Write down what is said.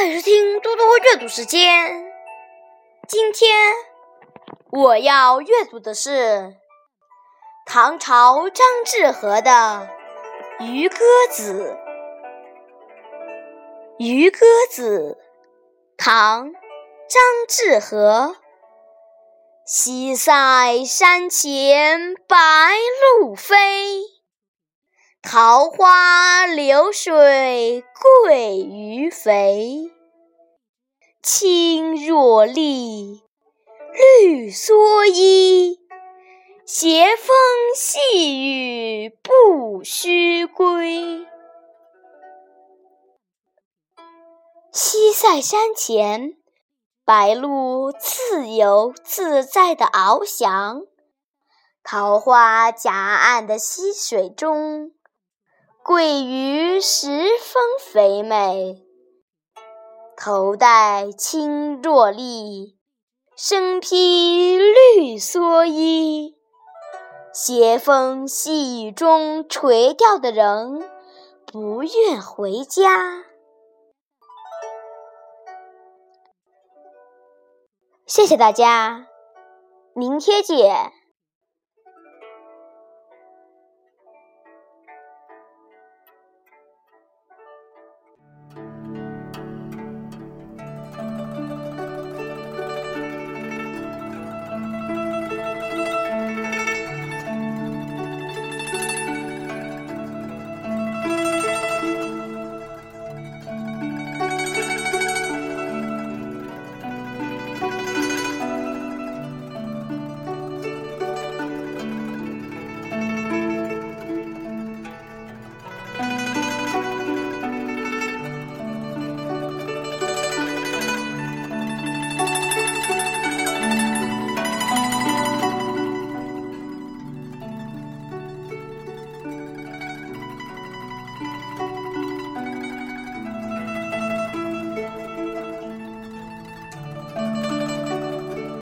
欢迎收听多多阅读时间。今天我要阅读的是唐朝张志和的《渔歌子》。《渔歌子》，唐·张志和。西塞山前白鹭飞，桃花流水鳜鱼肥。青箬笠，绿蓑衣，斜风细雨不须归。西塞山前，白鹭自由自在地翱翔；桃花夹岸的溪水中，鳜鱼十分肥美。头戴青箬笠身披绿蓑衣。斜风细雨中垂钓的人不愿回家。谢谢大家明天见。